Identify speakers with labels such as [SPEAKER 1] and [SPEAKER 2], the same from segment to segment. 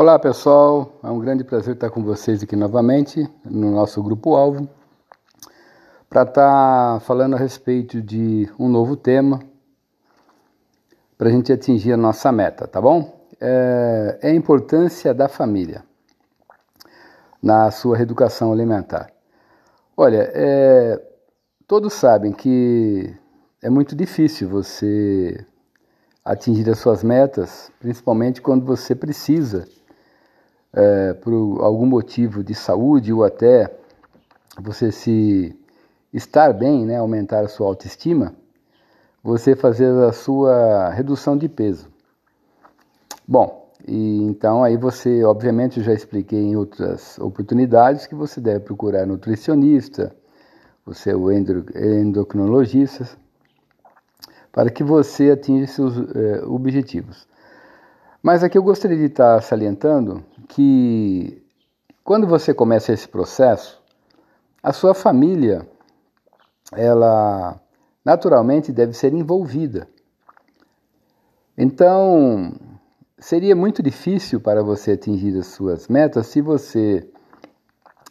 [SPEAKER 1] Olá pessoal, é um grande prazer estar com vocês aqui novamente no nosso grupo alvo para estar falando a respeito de um novo tema para a gente atingir a nossa meta, tá bom? É, é a importância da família na sua reeducação alimentar. Olha, é, todos sabem que é muito difícil você atingir as suas metas, principalmente quando você precisa é, por algum motivo de saúde ou até você se estar bem, né, aumentar a sua autoestima, você fazer a sua redução de peso. Bom, e então aí você, obviamente, já expliquei em outras oportunidades que você deve procurar nutricionista, você é o endocrinologista, para que você atinja seus é, objetivos. Mas aqui eu gostaria de estar salientando que quando você começa esse processo, a sua família, ela naturalmente deve ser envolvida. Então, seria muito difícil para você atingir as suas metas se você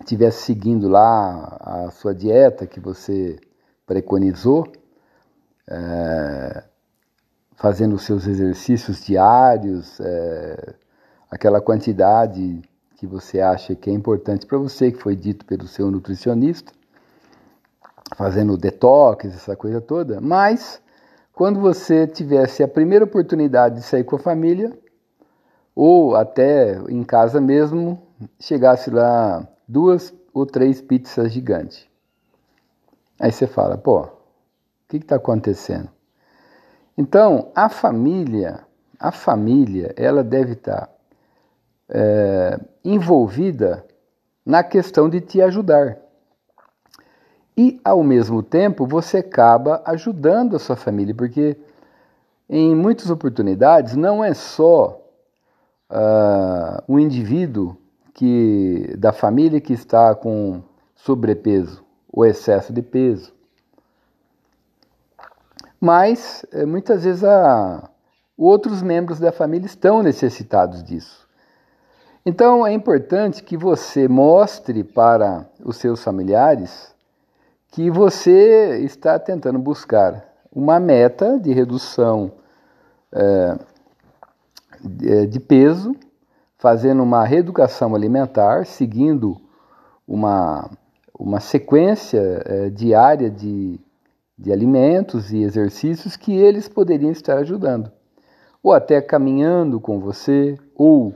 [SPEAKER 1] estivesse seguindo lá a sua dieta que você preconizou. É, fazendo os seus exercícios diários, é, aquela quantidade que você acha que é importante para você, que foi dito pelo seu nutricionista, fazendo detox, essa coisa toda, mas quando você tivesse a primeira oportunidade de sair com a família, ou até em casa mesmo, chegasse lá duas ou três pizzas gigantes. Aí você fala, pô, o que está acontecendo? Então, a família, a família, ela deve estar é, envolvida na questão de te ajudar. E, ao mesmo tempo, você acaba ajudando a sua família, porque em muitas oportunidades não é só uh, um indivíduo que da família que está com sobrepeso ou excesso de peso, mas eh, muitas vezes a, outros membros da família estão necessitados disso. Então é importante que você mostre para os seus familiares que você está tentando buscar uma meta de redução é, de peso, fazendo uma reeducação alimentar, seguindo uma, uma sequência é, diária de de alimentos e exercícios que eles poderiam estar ajudando, ou até caminhando com você, ou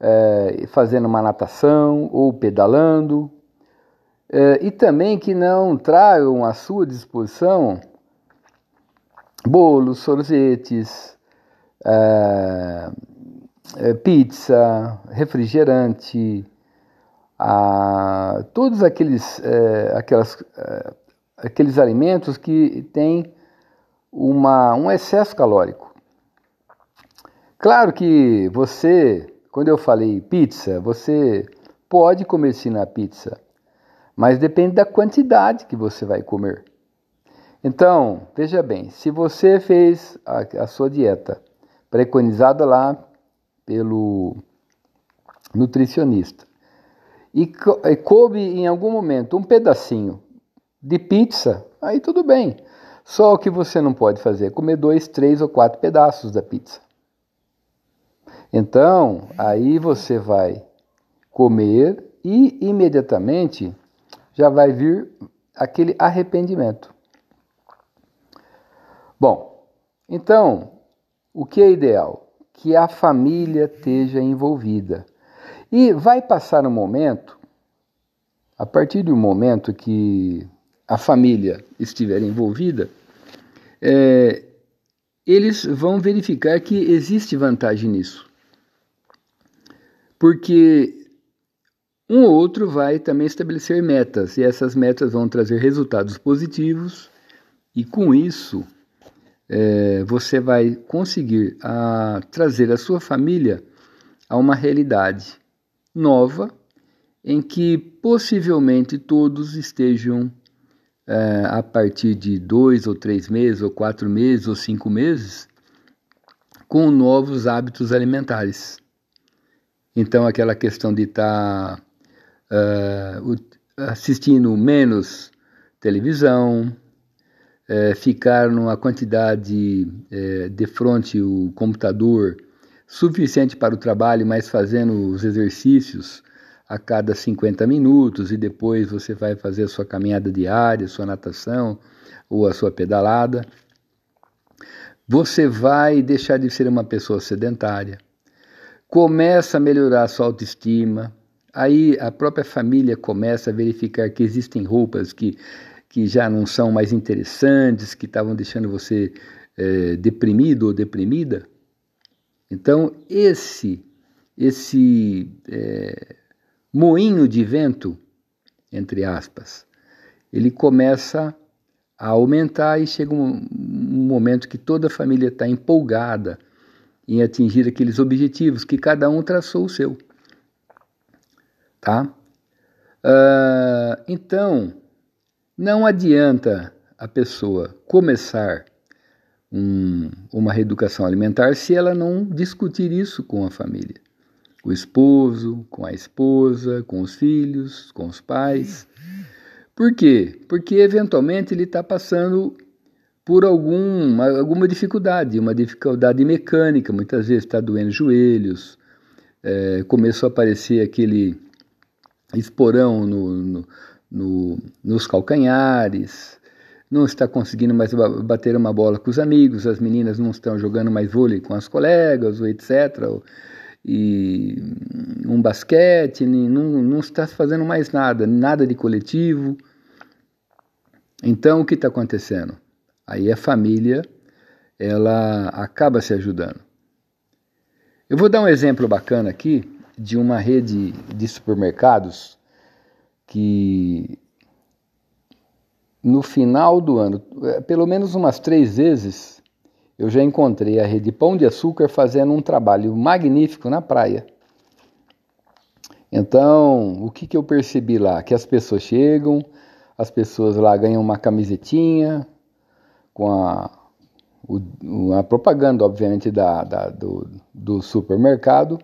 [SPEAKER 1] é, fazendo uma natação, ou pedalando, é, e também que não tragam à sua disposição bolos, sorvetes, é, é pizza, refrigerante, a, todos aqueles, é, aquelas é, aqueles alimentos que têm uma, um excesso calórico. Claro que você, quando eu falei pizza, você pode comer sim na pizza, mas depende da quantidade que você vai comer. Então, veja bem, se você fez a, a sua dieta preconizada lá pelo nutricionista e, e coube em algum momento um pedacinho de pizza, aí tudo bem. Só o que você não pode fazer é comer dois, três ou quatro pedaços da pizza. Então, aí você vai comer e imediatamente já vai vir aquele arrependimento. Bom, então, o que é ideal? Que a família esteja envolvida. E vai passar um momento, a partir do momento que a família estiver envolvida, é, eles vão verificar que existe vantagem nisso. Porque um ou outro vai também estabelecer metas, e essas metas vão trazer resultados positivos, e com isso é, você vai conseguir a, trazer a sua família a uma realidade nova em que possivelmente todos estejam é, a partir de dois ou três meses, ou quatro meses, ou cinco meses, com novos hábitos alimentares. Então, aquela questão de estar tá, uh, assistindo menos televisão, é, ficar numa quantidade é, de frente o computador suficiente para o trabalho, mas fazendo os exercícios a cada 50 minutos e depois você vai fazer a sua caminhada diária, sua natação ou a sua pedalada. Você vai deixar de ser uma pessoa sedentária. Começa a melhorar a sua autoestima. Aí a própria família começa a verificar que existem roupas que que já não são mais interessantes, que estavam deixando você é, deprimido ou deprimida. Então, esse, esse é, moinho de vento, entre aspas, ele começa a aumentar e chega um, um momento que toda a família está empolgada em atingir aqueles objetivos que cada um traçou o seu. Tá? Uh, então, não adianta a pessoa começar um, uma reeducação alimentar se ela não discutir isso com a família. O esposo, com a esposa, com os filhos, com os pais. Por quê? Porque eventualmente ele está passando por algum, alguma dificuldade, uma dificuldade mecânica, muitas vezes está doendo joelhos, é, começou a aparecer aquele esporão no, no, no, nos calcanhares, não está conseguindo mais bater uma bola com os amigos, as meninas não estão jogando mais vôlei com as colegas, etc. E um basquete, não, não está fazendo mais nada, nada de coletivo. Então o que está acontecendo? Aí a família ela acaba se ajudando. Eu vou dar um exemplo bacana aqui de uma rede de supermercados que no final do ano, é, pelo menos umas três vezes, eu já encontrei a rede Pão de Açúcar fazendo um trabalho magnífico na praia. Então, o que, que eu percebi lá? Que as pessoas chegam, as pessoas lá ganham uma camisetinha com a, o, a propaganda, obviamente, da, da do, do supermercado.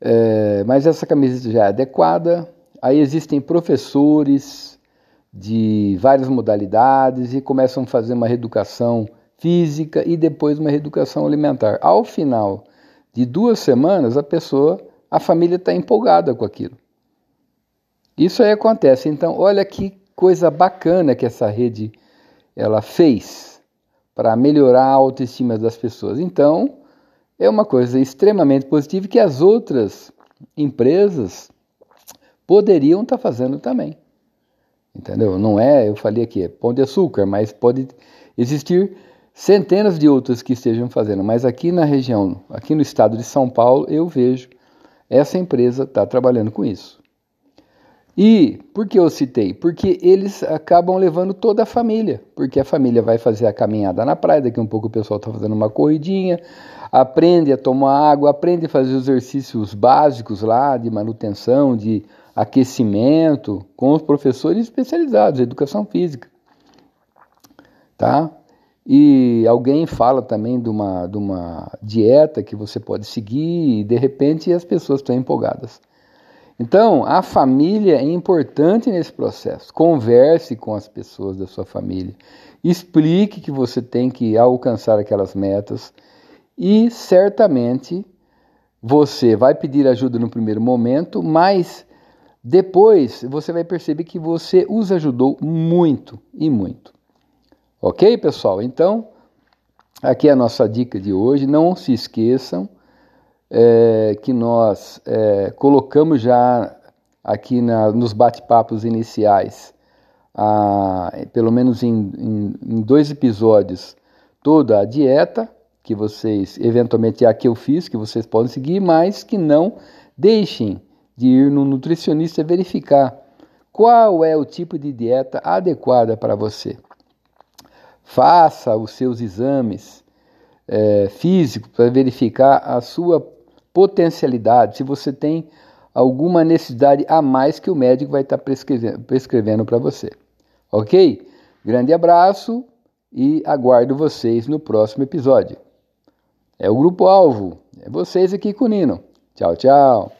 [SPEAKER 1] É, mas essa camiseta já é adequada, Aí existem professores de várias modalidades e começam a fazer uma reeducação física e depois uma reeducação alimentar. Ao final de duas semanas, a pessoa, a família está empolgada com aquilo. Isso aí acontece. Então, olha que coisa bacana que essa rede ela fez para melhorar a autoestima das pessoas. Então, é uma coisa extremamente positiva que as outras empresas poderiam estar tá fazendo também. Entendeu? Não é, eu falei aqui, é pão de açúcar, mas pode existir centenas de outras que estejam fazendo. Mas aqui na região, aqui no estado de São Paulo, eu vejo essa empresa está trabalhando com isso. E por que eu citei? Porque eles acabam levando toda a família, porque a família vai fazer a caminhada na praia, daqui um pouco o pessoal está fazendo uma corridinha, aprende a tomar água, aprende a fazer os exercícios básicos lá de manutenção, de aquecimento com os professores especializados, educação física. Tá? E alguém fala também de uma, de uma dieta que você pode seguir e de repente as pessoas estão empolgadas. Então, a família é importante nesse processo. Converse com as pessoas da sua família. Explique que você tem que alcançar aquelas metas e certamente você vai pedir ajuda no primeiro momento, mas depois você vai perceber que você os ajudou muito e muito. Ok, pessoal? Então, aqui é a nossa dica de hoje. Não se esqueçam é, que nós é, colocamos já aqui na, nos bate-papos iniciais, a, pelo menos em, em, em dois episódios, toda a dieta que vocês, eventualmente é a que eu fiz, que vocês podem seguir, mas que não deixem de ir no nutricionista verificar qual é o tipo de dieta adequada para você. Faça os seus exames é, físicos para verificar a sua potencialidade, se você tem alguma necessidade a mais que o médico vai estar prescrevendo, prescrevendo para você. Ok? Grande abraço e aguardo vocês no próximo episódio. É o Grupo Alvo, é vocês aqui com o Nino. Tchau, tchau.